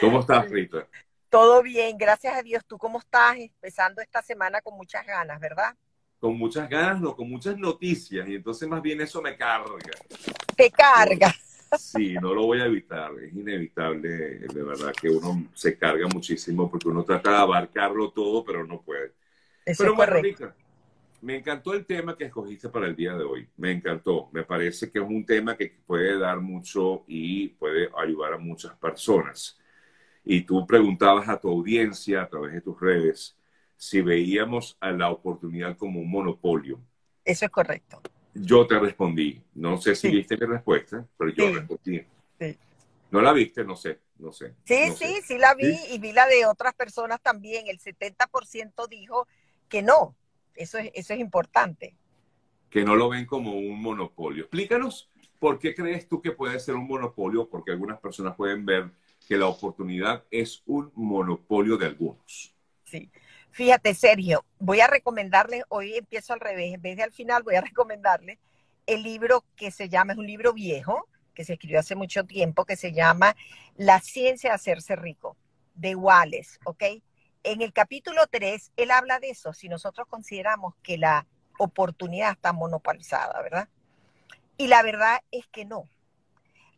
¿Cómo estás, Rita? Todo bien, gracias a Dios. ¿Tú cómo estás? Empezando esta semana con muchas ganas, ¿verdad? Con muchas ganas, no, con muchas noticias, y entonces más bien eso me carga. Te carga. Sí, no lo voy a evitar, es inevitable, de verdad que uno se carga muchísimo porque uno trata de abarcarlo todo, pero no puede. Eso pero bueno. Rita, me encantó el tema que escogiste para el día de hoy, me encantó, me parece que es un tema que puede dar mucho y puede ayudar a muchas personas. Y tú preguntabas a tu audiencia a través de tus redes si veíamos a la oportunidad como un monopolio. Eso es correcto. Yo te respondí, no sé si Sí. viste mi respuesta, pero yo Sí. respondí. Sí. ¿No la viste? No sé, no sé. Sí, no sí, sé. sí la vi y vi la de otras personas también. El 70% dijo que no. Eso es, eso es importante. Que no lo ven como un monopolio. Explícanos por qué crees tú que puede ser un monopolio, porque algunas personas pueden ver que la oportunidad es un monopolio de algunos. Sí. Fíjate, Sergio, voy a recomendarles, hoy empiezo al revés, en vez de al final, voy a recomendarles el libro que se llama, es un libro viejo, que se escribió hace mucho tiempo, que se llama La ciencia de hacerse rico, de Wallace, ¿ok? En el capítulo 3, él habla de eso, si nosotros consideramos que la oportunidad está monopolizada, ¿verdad? Y la verdad es que no.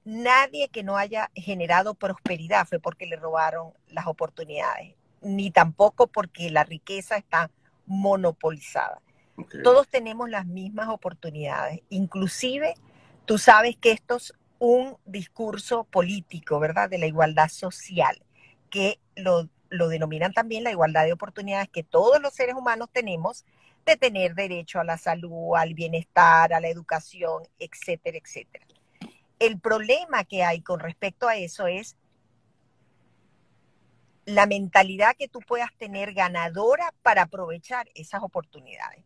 Nadie que no haya generado prosperidad fue porque le robaron las oportunidades ni tampoco porque la riqueza está monopolizada. Todos tenemos las mismas oportunidades. Inclusive, tú sabes que esto es un discurso político, ¿verdad? De la igualdad social, que lo, lo denominan también la igualdad de oportunidades que todos los seres humanos tenemos de tener derecho a la salud, al bienestar, a la educación, etcétera, etcétera. El problema que hay con respecto a eso es la mentalidad que tú puedas tener ganadora para aprovechar esas oportunidades.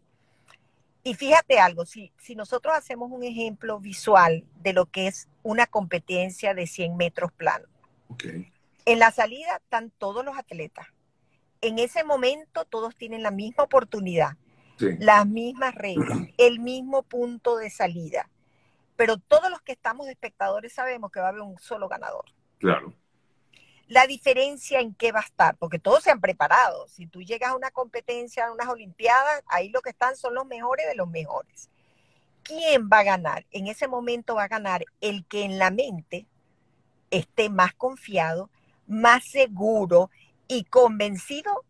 Y fíjate algo, si, si nosotros hacemos un ejemplo visual de lo que es una competencia de 100 metros plano, Ok. en la salida están todos los atletas. En ese momento todos tienen la misma oportunidad, Sí. las mismas reglas, el mismo punto de salida. Pero todos los que estamos de espectadores sabemos que va a haber un solo ganador. Claro. la diferencia en qué va a estar, porque todos se han preparado. Si tú llegas a una competencia, a unas Olimpiadas, ahí lo que están son los mejores de los mejores. ¿Quién va a ganar? En ese momento va a ganar el que en la mente esté más confiado, más seguro y convencido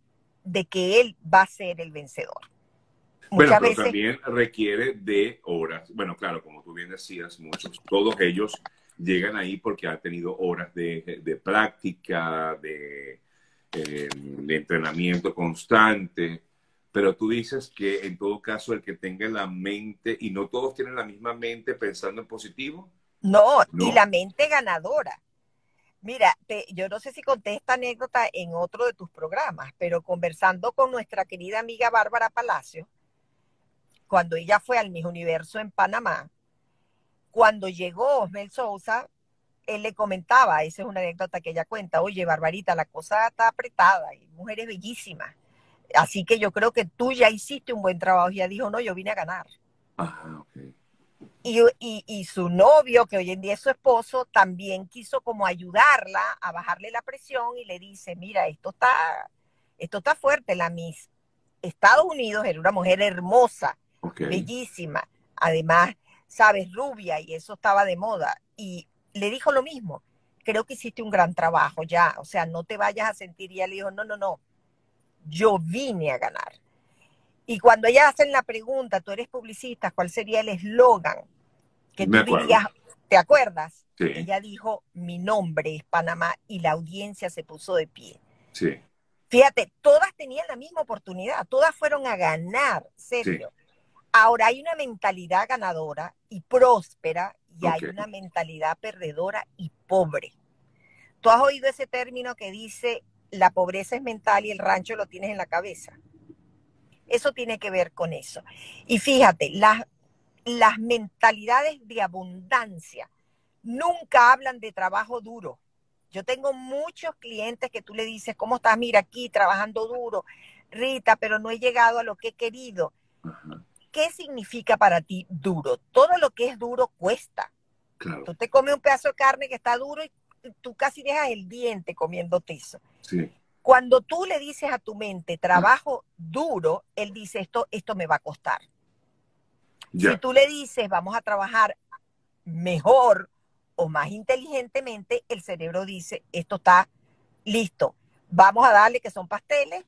de que él va a ser el vencedor. Bueno, pero veces, también requiere de horas. Bueno, claro, como tú bien decías, muchos, todos ellos llegan ahí porque han tenido horas de, de práctica, de, eh, de entrenamiento constante. Pero tú dices que en todo caso el que tenga la mente, y no todos tienen la misma mente pensando en positivo. no, No. y la mente ganadora. Mira, te- yo no sé si conté esta anécdota en otro de tus programas, pero conversando con nuestra querida amiga Bárbara Palacio, cuando ella fue al Miss Universo en Panamá, cuando llegó Osmel Sousa, él le comentaba, esa es una anécdota que ella cuenta, oye, Barbarita, la cosa está apretada, y mujeres bellísimas. Así que yo creo que tú ya hiciste un buen trabajo. Y ella dijo, no, yo vine a ganar. Ajá, ok. Y, y, y su novio, que hoy en día es su esposo, también quiso como ayudarla a bajarle la presión y le dice, mira, esto está, esto está fuerte. La Miss Estados Unidos era una mujer hermosa, Bellísima, además, sabes, rubia y eso estaba de moda. Y le dijo lo mismo, creo que hiciste un gran trabajo ya, o sea, no te vayas a sentir. Y ella le dijo, no, no, no, yo vine a ganar. Y cuando ella hacen la pregunta, tú eres publicista, ¿cuál sería el eslogan que Me tú acuerdo. dirías? ¿Te acuerdas? Sí, Ella dijo, mi nombre es Panamá y la audiencia se puso de pie. sí. Fíjate, todas tenían la misma oportunidad, todas fueron a ganar, Sergio. Ahora hay una mentalidad ganadora y próspera y hay una mentalidad perdedora y pobre. Tú has oído ese término que dice la pobreza es mental y el rancho lo tienes en la cabeza. Eso tiene que ver con eso. Y fíjate, las, las mentalidades de abundancia nunca hablan de trabajo duro. Yo tengo muchos clientes que tú le dices, ¿cómo estás? Mira, aquí trabajando duro, Rita, pero no he llegado a lo que he querido. ¿Qué significa para ti duro? Todo lo que es duro cuesta. claro. Tú te comes un pedazo de carne que está duro y tú casi dejas el diente comiéndote eso. Sí. Cuando tú le dices a tu mente trabajo duro, él dice esto, esto me va a costar. Ya. Si tú le dices vamos a trabajar mejor o más inteligentemente, el cerebro dice esto está listo. Vamos a darle que son pasteles,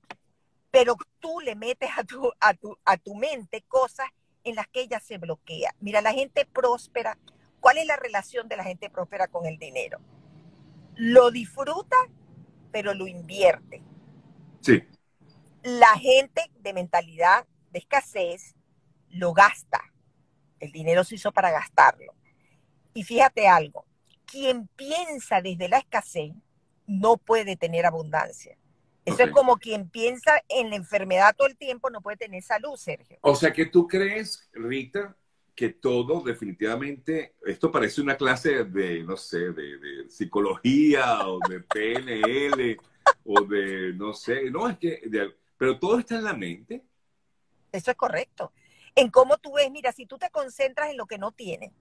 pero tú le metes a tu, a tu, a tu mente cosas en las que ella se bloquea. Mira, la gente próspera, ¿cuál es la relación de la gente próspera con el dinero? Lo disfruta, pero lo invierte. Sí. La gente de mentalidad de escasez lo gasta. El dinero se hizo para gastarlo. Y fíjate algo, quien piensa desde la escasez no puede tener abundancia. Eso es como quien piensa en la enfermedad todo el tiempo no puede tener salud, Sergio. O sea que tú crees, Rita, que todo definitivamente, esto parece una clase de, no sé, de, de psicología o de PNL o de, no sé, no, es que, de- pero todo está en la mente. Eso es correcto. En cómo tú ves, mira, si tú te concentras en lo que no tienes,